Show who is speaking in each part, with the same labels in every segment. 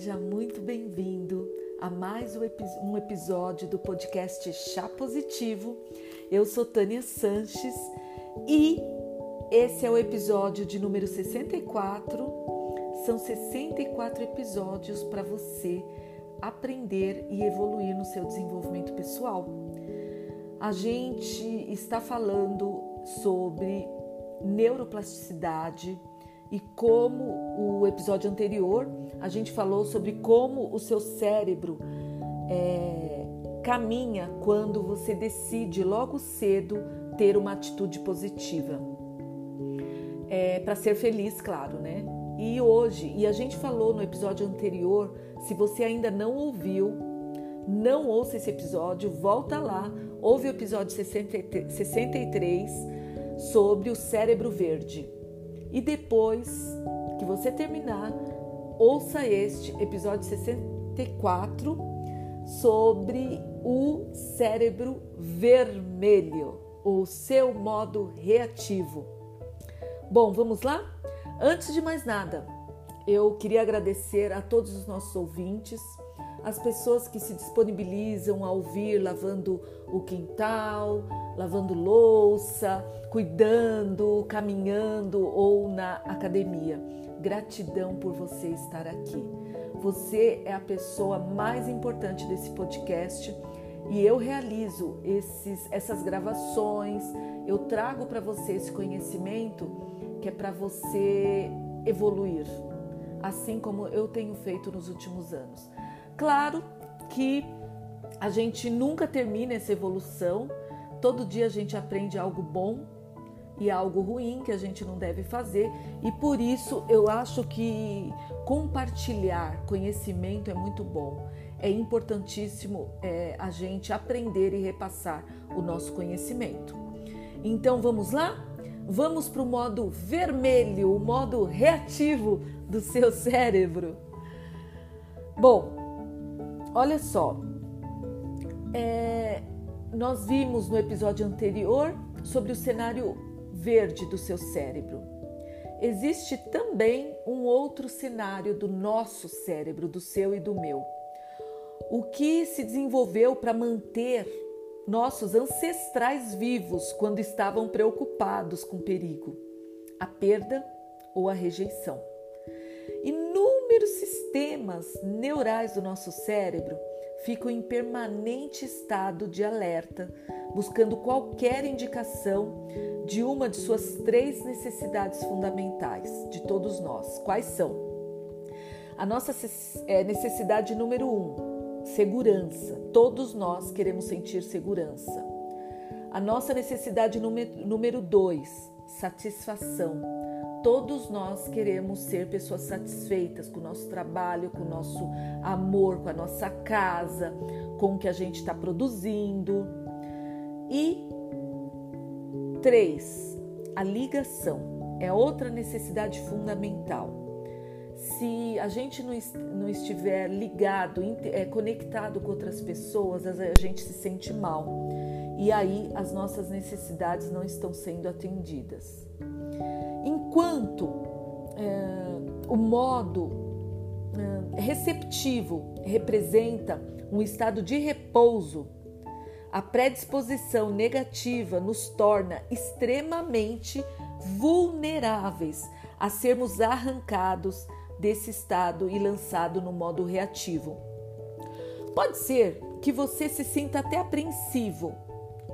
Speaker 1: Seja muito bem-vindo a mais um episódio do podcast Chá Positivo. Eu sou Tânia Sanches e esse é o episódio de número 64. São 64 episódios para você aprender e evoluir no seu desenvolvimento pessoal. A gente está falando sobre neuroplasticidade e como o episódio anterior a gente falou sobre como o seu cérebro é, caminha quando você decide logo cedo ter uma atitude positiva. É, para ser feliz, claro, né? E hoje, e a gente falou no episódio anterior, se você ainda não ouviu, não ouça esse episódio, volta lá, ouve o episódio 63 sobre o cérebro verde. E depois que você terminar, ouça este episódio 64 sobre o cérebro vermelho, o seu modo reativo. Bom, vamos lá? Antes de mais nada, eu queria agradecer a todos os nossos ouvintes, as pessoas que se disponibilizam a ouvir lavando o quintal, lavando louça, cuidando, caminhando ou na academia. Gratidão por você estar aqui. Você é a pessoa mais importante desse podcast e eu realizo esses, essas gravações, eu trago para você esse conhecimento que é para você evoluir, assim como eu tenho feito nos últimos anos. Claro que a gente nunca termina essa evolução, todo dia a gente aprende algo bom e algo ruim que a gente não deve fazer, e por isso eu acho que compartilhar conhecimento é muito bom. É importantíssimo é, a gente aprender e repassar o nosso conhecimento. Então vamos lá? Vamos para o modo vermelho, o modo reativo do seu cérebro. Bom, olha só, é, nós vimos no episódio anterior sobre o cenário verde do seu cérebro. Existe também um outro cenário do nosso cérebro, do seu e do meu. O que se desenvolveu para manter nossos ancestrais vivos quando estavam preocupados com perigo, a perda ou a rejeição. Inúmeros sistemas neurais do nosso cérebro ficam em permanente estado de alerta, buscando qualquer indicação de uma de suas três necessidades fundamentais de todos nós. Quais são? A nossa é, necessidade número um, segurança. Todos nós queremos sentir segurança. A nossa necessidade número dois, satisfação. Todos nós queremos ser pessoas satisfeitas com o nosso trabalho, com o nosso amor, com a nossa casa, com o que a gente está produzindo. E três, a ligação é outra necessidade fundamental. Se a gente não estiver ligado, é, conectado com outras pessoas, a gente se sente mal. E aí as nossas necessidades não estão sendo atendidas. Enquanto é, o modo é, receptivo representa um estado de repouso, a predisposição negativa nos torna extremamente vulneráveis a sermos arrancados desse estado e lançado no modo reativo. Pode ser que você se sinta até apreensivo,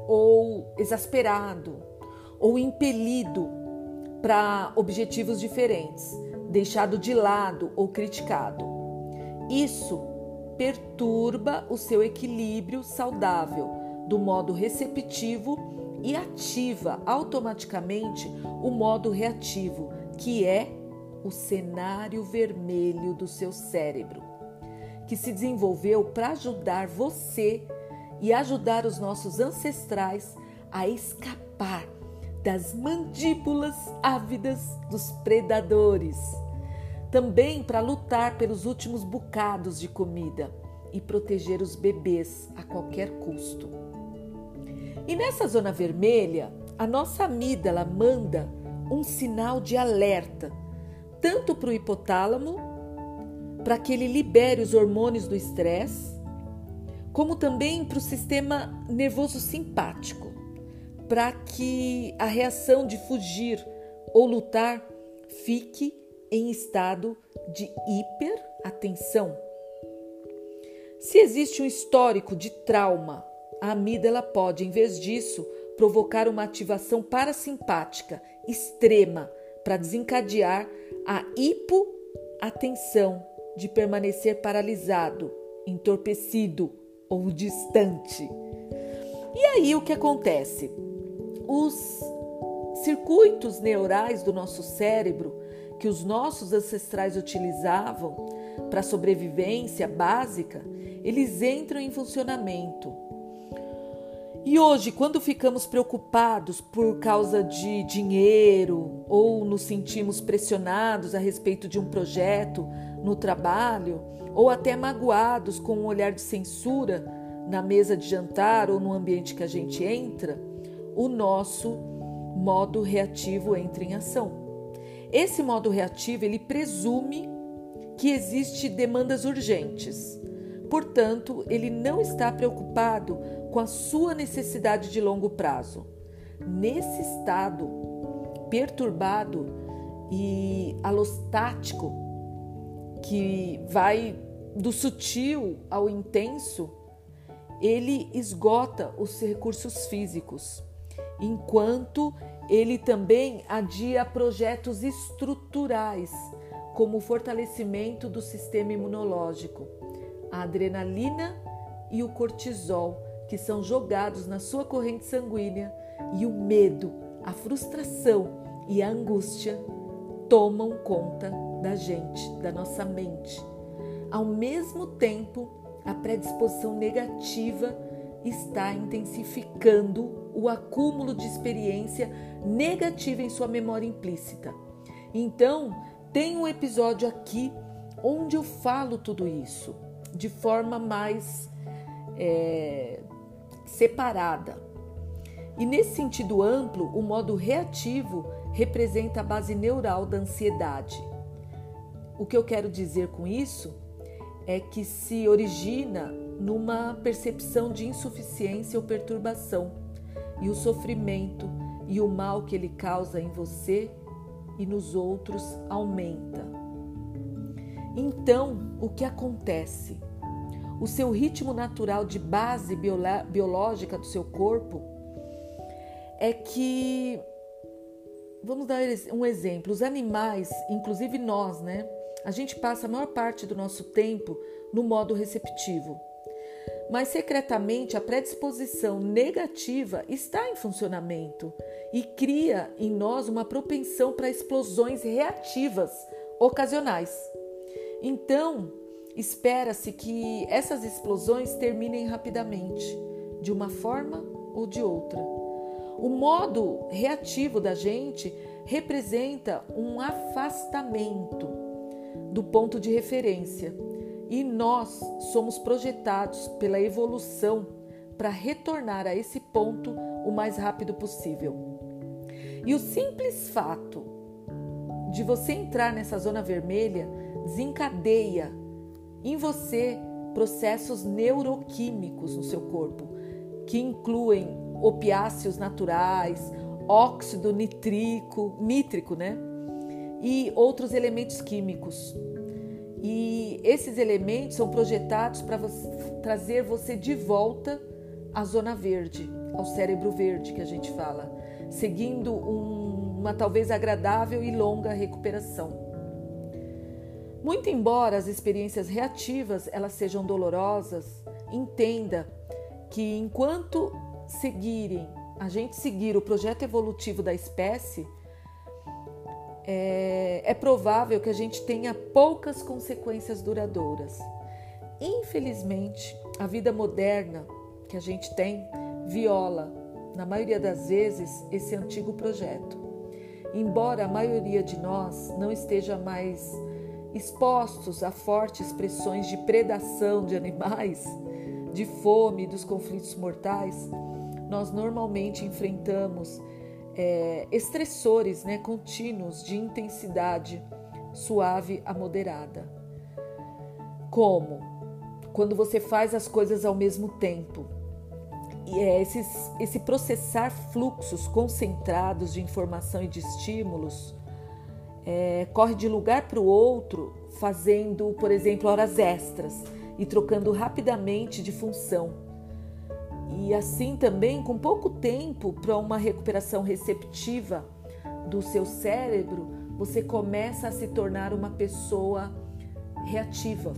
Speaker 1: ou exasperado, ou impelido para objetivos diferentes, deixado de lado ou criticado. Isso perturba o seu equilíbrio saudável do modo receptivo e ativa automaticamente o modo reativo, que é o cenário vermelho do seu cérebro, que se desenvolveu para ajudar você e ajudar os nossos ancestrais a escapar das mandíbulas ávidas dos predadores. Também para lutar pelos últimos bocados de comida e proteger os bebês a qualquer custo. E nessa zona vermelha, a nossa amígdala manda um sinal de alerta, tanto para o hipotálamo para que ele libere os hormônios do estresse, como também para o sistema nervoso simpático, para que a reação de fugir ou lutar fique em estado de hiperatenção. Se existe um histórico de trauma, a amígdala pode, em vez disso, provocar uma ativação parasimpática extrema para desencadear a hipoatenção de permanecer paralisado, entorpecido ou distante. E aí o que acontece? Os circuitos neurais do nosso cérebro que os nossos ancestrais utilizavam para sobrevivência básica, eles entram em funcionamento. E hoje, quando ficamos preocupados por causa de dinheiro ou nos sentimos pressionados a respeito de um projeto no trabalho, ou até magoados com um olhar de censura na mesa de jantar ou no ambiente que a gente entra, o nosso modo reativo entra em ação. Esse modo reativo ele presume que existe demandas urgentes. Portanto, ele não está preocupado com a sua necessidade de longo prazo. Nesse estado perturbado e alostático, que vai do sutil ao intenso, ele esgota os recursos físicos, enquanto ele também adia projetos estruturais, como o fortalecimento do sistema imunológico, a adrenalina e o cortisol, que são jogados na sua corrente sanguínea, e o medo, a frustração e a angústia tomam conta da gente, da nossa mente. Ao mesmo tempo, a predisposição negativa está intensificando o acúmulo de experiência negativa em sua memória implícita. Então, tem um episódio aqui onde eu falo tudo isso de forma mais é, separada. E nesse sentido amplo, o modo reativo representa a base neural da ansiedade. O que eu quero dizer com isso é que se origina numa percepção de insuficiência ou perturbação, e o sofrimento e o mal que ele causa em você e nos outros aumenta. Então, o que acontece? O seu ritmo natural de base biológica do seu corpo é que vamos dar um exemplo, os animais, inclusive nós, né? A gente passa a maior parte do nosso tempo no modo receptivo mas secretamente a predisposição negativa está em funcionamento e cria em nós uma propensão para explosões reativas ocasionais. Então, espera-se que essas explosões terminem rapidamente, de uma forma ou de outra. O modo reativo da gente representa um afastamento do ponto de referência e nós somos projetados pela evolução para retornar a esse ponto o mais rápido possível. E o simples fato de você entrar nessa zona vermelha desencadeia em você processos neuroquímicos no seu corpo, que incluem opiáceos naturais, óxido nitrico, nítrico, né? E outros elementos químicos e esses elementos são projetados para trazer você de volta à zona verde, ao cérebro verde que a gente fala, seguindo um, uma talvez agradável e longa recuperação. Muito embora as experiências reativas elas sejam dolorosas, entenda que enquanto seguirem, a gente seguir o projeto evolutivo da espécie, é, é provável que a gente tenha poucas consequências duradouras. Infelizmente, a vida moderna que a gente tem viola, na maioria das vezes, esse antigo projeto. Embora a maioria de nós não esteja mais expostos a fortes pressões de predação de animais, de fome, dos conflitos mortais, nós normalmente enfrentamos é, estressores né, contínuos de intensidade suave a moderada. Como? Quando você faz as coisas ao mesmo tempo. E é esses, esse processar fluxos concentrados de informação e de estímulos é, corre de lugar para o outro, fazendo, por exemplo, horas extras e trocando rapidamente de função. E assim também, com pouco tempo para uma recuperação receptiva do seu cérebro, você começa a se tornar uma pessoa reativa.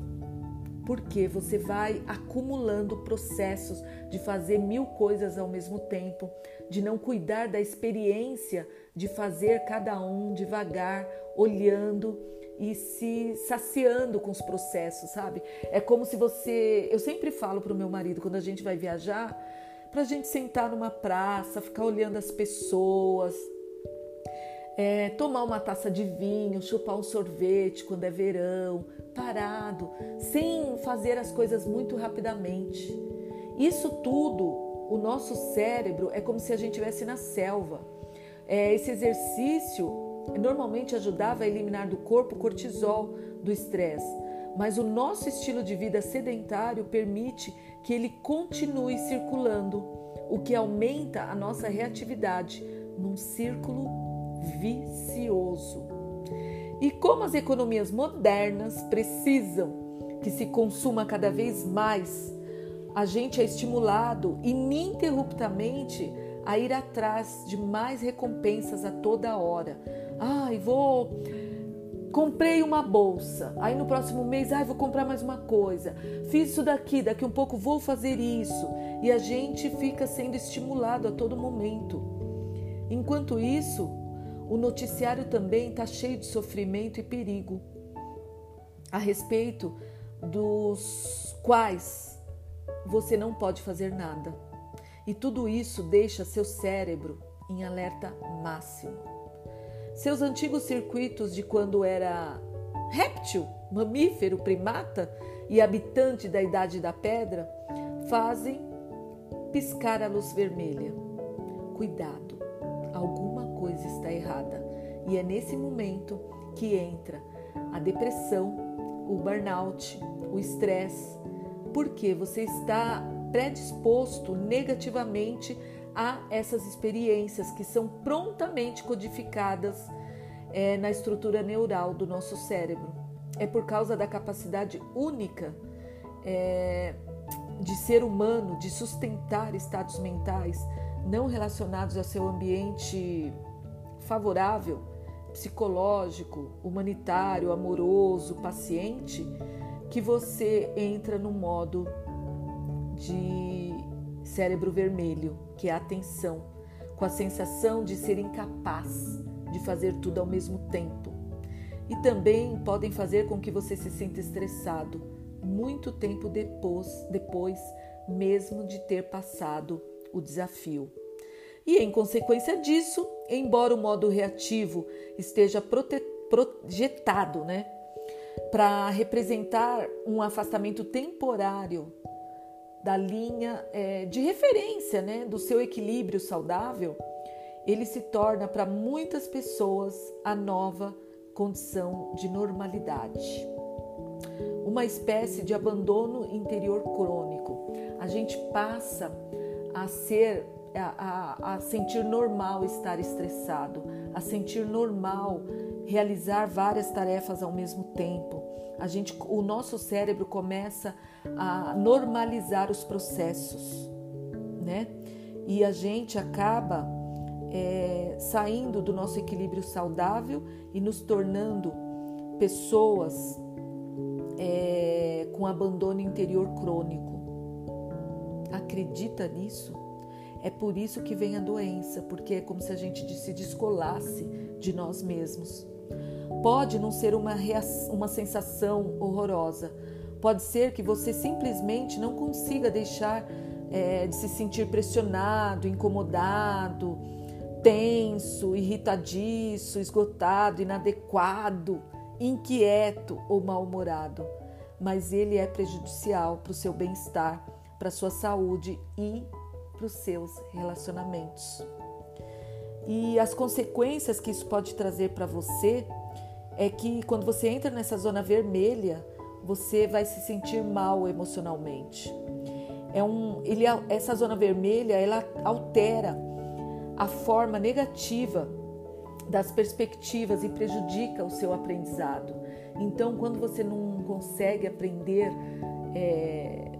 Speaker 1: Porque você vai acumulando processos de fazer mil coisas ao mesmo tempo, de não cuidar da experiência de fazer cada um devagar, olhando e se saciando com os processos, sabe? É como se você. Eu sempre falo para o meu marido, quando a gente vai viajar, para a gente sentar numa praça, ficar olhando as pessoas, é, tomar uma taça de vinho, chupar um sorvete quando é verão, parado, sem fazer as coisas muito rapidamente. Isso tudo, o nosso cérebro é como se a gente estivesse na selva. É, esse exercício normalmente ajudava a eliminar do corpo o cortisol do estresse, mas o nosso estilo de vida sedentário permite que ele continue circulando, o que aumenta a nossa reatividade num círculo vicioso. E como as economias modernas precisam que se consuma cada vez mais, a gente é estimulado ininterruptamente a ir atrás de mais recompensas a toda hora, Ai, vou. Comprei uma bolsa. Aí no próximo mês, ai, vou comprar mais uma coisa. Fiz isso daqui, daqui um pouco vou fazer isso. E a gente fica sendo estimulado a todo momento. Enquanto isso, o noticiário também está cheio de sofrimento e perigo a respeito dos quais você não pode fazer nada. E tudo isso deixa seu cérebro em alerta máximo. Seus antigos circuitos de quando era réptil, mamífero, primata e habitante da Idade da Pedra fazem piscar a luz vermelha. Cuidado, alguma coisa está errada. E é nesse momento que entra a depressão, o burnout, o estresse, porque você está predisposto negativamente a essas experiências que são prontamente codificadas é, na estrutura neural do nosso cérebro. É por causa da capacidade única é, de ser humano de sustentar estados mentais não relacionados ao seu ambiente favorável, psicológico, humanitário, amoroso, paciente, que você entra no modo de cérebro vermelho, que é a atenção, com a sensação de ser incapaz de fazer tudo ao mesmo tempo. E também podem fazer com que você se sinta estressado muito tempo depois, depois mesmo de ter passado o desafio. E em consequência disso, embora o modo reativo esteja projetado, né, para representar um afastamento temporário da linha é, de referência né, do seu equilíbrio saudável, ele se torna para muitas pessoas a nova condição de normalidade. Uma espécie de abandono interior crônico. A gente passa a ser a, a, a, sentir normal estar estressado, a sentir normal realizar várias tarefas ao mesmo tempo, a gente, o nosso cérebro começa a normalizar os processos, né? E a gente acaba é, saindo do nosso equilíbrio saudável e nos tornando pessoas é, com abandono interior crônico. Acredita nisso? É por isso que vem a doença, porque é como se a gente se descolasse de nós mesmos. Pode não ser uma, uma sensação horrorosa, pode ser que você simplesmente não consiga deixar é, de se sentir pressionado, incomodado, tenso, irritadiço, esgotado, inadequado, inquieto ou mal-humorado. Mas ele é prejudicial para o seu bem-estar, para a sua saúde e para os seus relacionamentos. E as consequências que isso pode trazer para você é que quando você entra nessa zona vermelha, você vai se sentir mal emocionalmente. É um, ele, essa zona vermelha ela altera a forma negativa das perspectivas e prejudica o seu aprendizado. Então, quando você não consegue aprender é,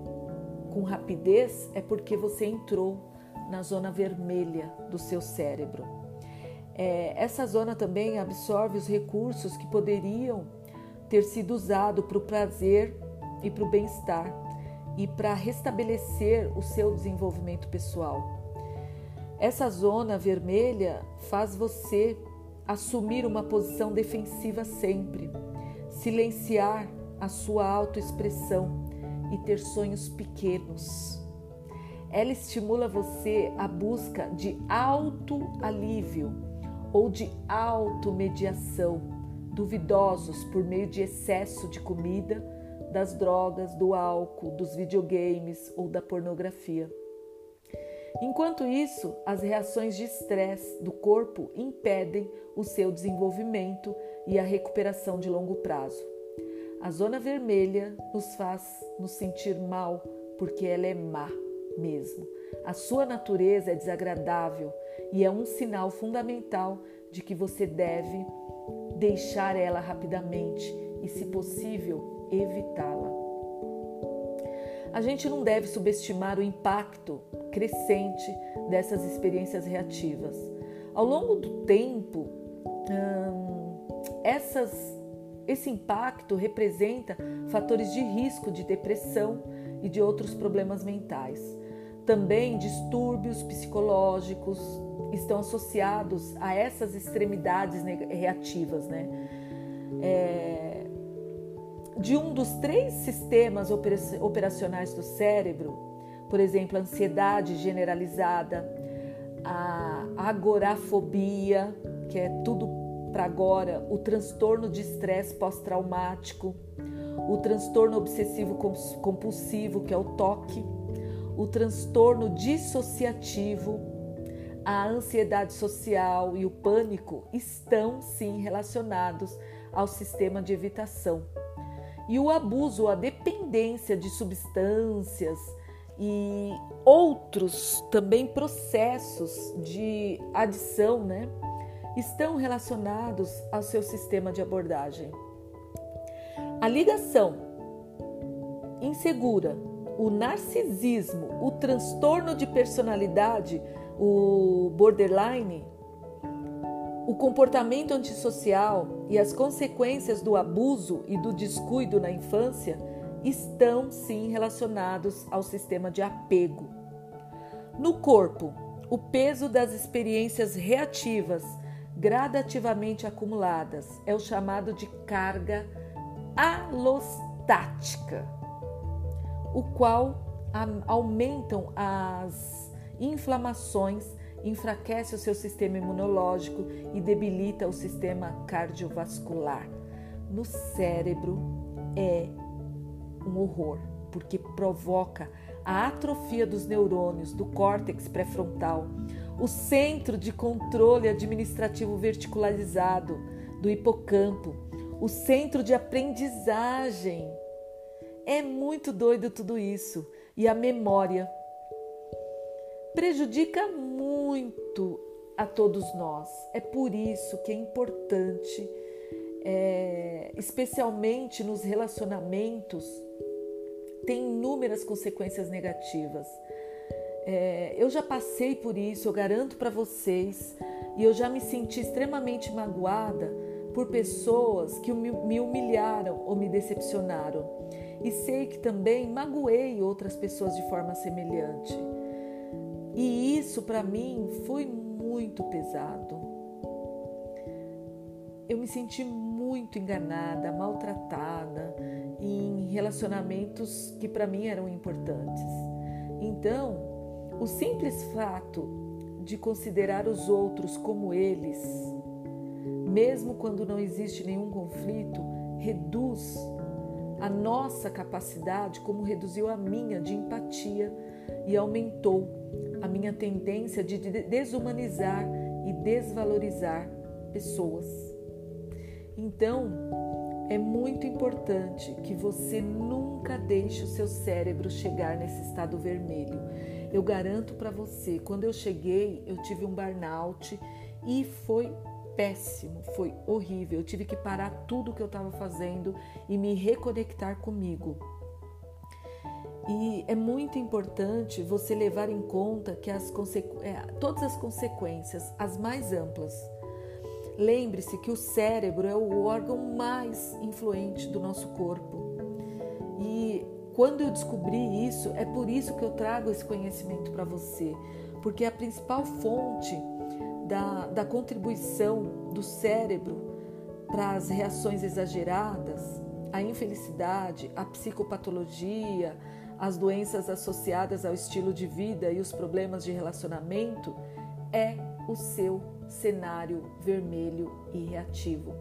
Speaker 1: com rapidez, é porque você entrou na zona vermelha do seu cérebro. É, essa zona também absorve os recursos que poderiam ter sido usados para o prazer e para o bem-estar e para restabelecer o seu desenvolvimento pessoal. Essa zona vermelha faz você assumir uma posição defensiva sempre, silenciar a sua autoexpressão e ter sonhos pequenos. Ela estimula você a busca de autoalívio ou de automediação, duvidosos por meio de excesso de comida, das drogas, do álcool, dos videogames ou da pornografia. Enquanto isso, as reações de estresse do corpo impedem o seu desenvolvimento e a recuperação de longo prazo. A zona vermelha nos faz nos sentir mal porque ela é má mesmo. A sua natureza é desagradável e é um sinal fundamental de que você deve deixar ela rapidamente e, se possível, evitá-la. A gente não deve subestimar o impacto crescente dessas experiências reativas. Ao longo do tempo, hum, essas, esse impacto representa fatores de risco de depressão e de outros problemas mentais. Também distúrbios psicológicos estão associados a essas extremidades reativas, né? É, de um dos três sistemas operacionais do cérebro, por exemplo, a ansiedade generalizada, a agorafobia, que é tudo para agora, o transtorno de estresse pós-traumático, o transtorno obsessivo compulsivo, que é o TOC, o transtorno dissociativo, a ansiedade social e o pânico estão sim relacionados ao sistema de evitação. E o abuso, a dependência de substâncias e outros também processos de adição, né, estão relacionados ao seu sistema de abordagem. A ligação insegura, o narcisismo, o transtorno de personalidade, o borderline, o comportamento antissocial e as consequências do abuso e do descuido na infância estão sim relacionados ao sistema de apego. No corpo, o peso das experiências reativas gradativamente acumuladas é o chamado de carga alostática, o qual aumentam as inflamações, enfraquece o seu sistema imunológico e debilita o sistema cardiovascular. No cérebro é um horror, porque provoca a atrofia dos neurônios do córtex pré-frontal, o centro de controle administrativo verticalizado do hipocampo, o centro de aprendizagem. É muito doido tudo isso. E a memória prejudica muito a todos nós. É por isso que é importante, é, especialmente nos relacionamentos, tem inúmeras consequências negativas. É, eu já passei por isso, eu garanto para vocês, e eu já me senti extremamente magoada por pessoas que me humilharam ou me decepcionaram. E sei que também magoei outras pessoas de forma semelhante. E isso para mim foi muito pesado. Eu me senti muito enganada, maltratada em relacionamentos que para mim eram importantes. Então, o simples fato de considerar os outros como eles, mesmo quando não existe nenhum conflito, reduz a nossa capacidade, como reduziu a minha de empatia e aumentou a minha tendência de desumanizar e desvalorizar pessoas. Então, é muito importante que você nunca deixe o seu cérebro chegar nesse estado vermelho. Eu garanto para você, quando eu cheguei, eu tive um burnout e foi péssimo, foi horrível. Eu tive que parar tudo o que eu estava fazendo e me reconectar comigo. E é muito importante você levar em conta que as é, todas as consequências, as mais amplas, Lembre-se que o cérebro é o órgão mais influente do nosso corpo. E quando eu descobri isso, é por isso que eu trago esse conhecimento para você, porque a principal fonte da, da contribuição do cérebro para as reações exageradas, a infelicidade, a psicopatologia, as doenças associadas ao estilo de vida e os problemas de relacionamento é o seu cenário vermelho e reativo.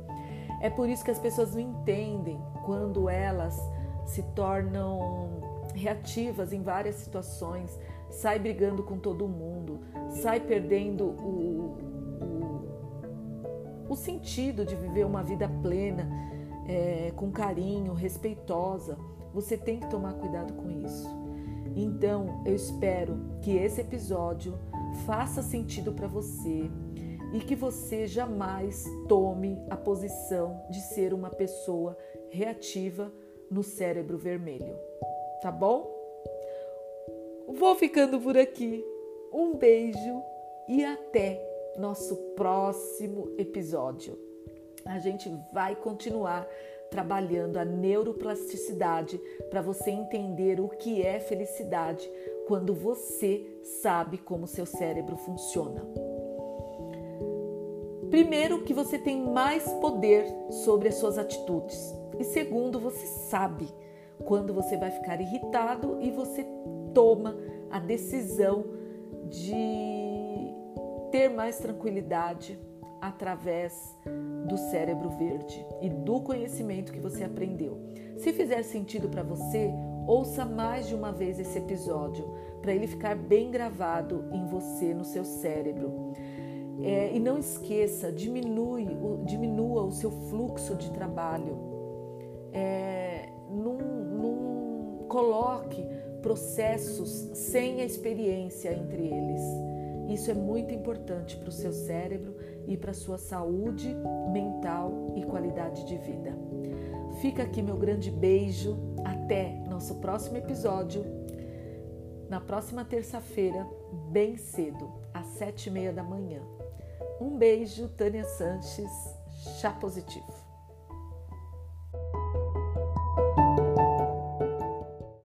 Speaker 1: É por isso que as pessoas não entendem quando elas se tornam reativas em várias situações, sai brigando com todo mundo, sai perdendo o, o, o sentido de viver uma vida plena, é, com carinho, respeitosa. Você tem que tomar cuidado com isso. Então, eu espero que esse episódio faça sentido para você e que você jamais tome a posição de ser uma pessoa reativa no cérebro vermelho. Tá bom? Vou ficando por aqui. Um beijo e até nosso próximo episódio. A gente vai continuar trabalhando a neuroplasticidade para você entender o que é felicidade quando você sabe como seu cérebro funciona. Primeiro, que você tem mais poder sobre as suas atitudes. E segundo, você sabe quando você vai ficar irritado e você toma a decisão de ter mais tranquilidade através do cérebro verde e do conhecimento que você aprendeu. Se fizer sentido para você, ouça mais de uma vez esse episódio para ele ficar bem gravado em você, no seu cérebro. É, e não esqueça, diminui, diminua o seu fluxo de trabalho. É, num, num, coloque processos sem a experiência entre eles. Isso é muito importante para o seu cérebro e para sua saúde mental e qualidade de vida. Fica aqui meu grande beijo. Até nosso próximo episódio, na próxima terça-feira, bem cedo, às sete e meia da manhã. Um beijo, Tânia Sanches, chá positivo.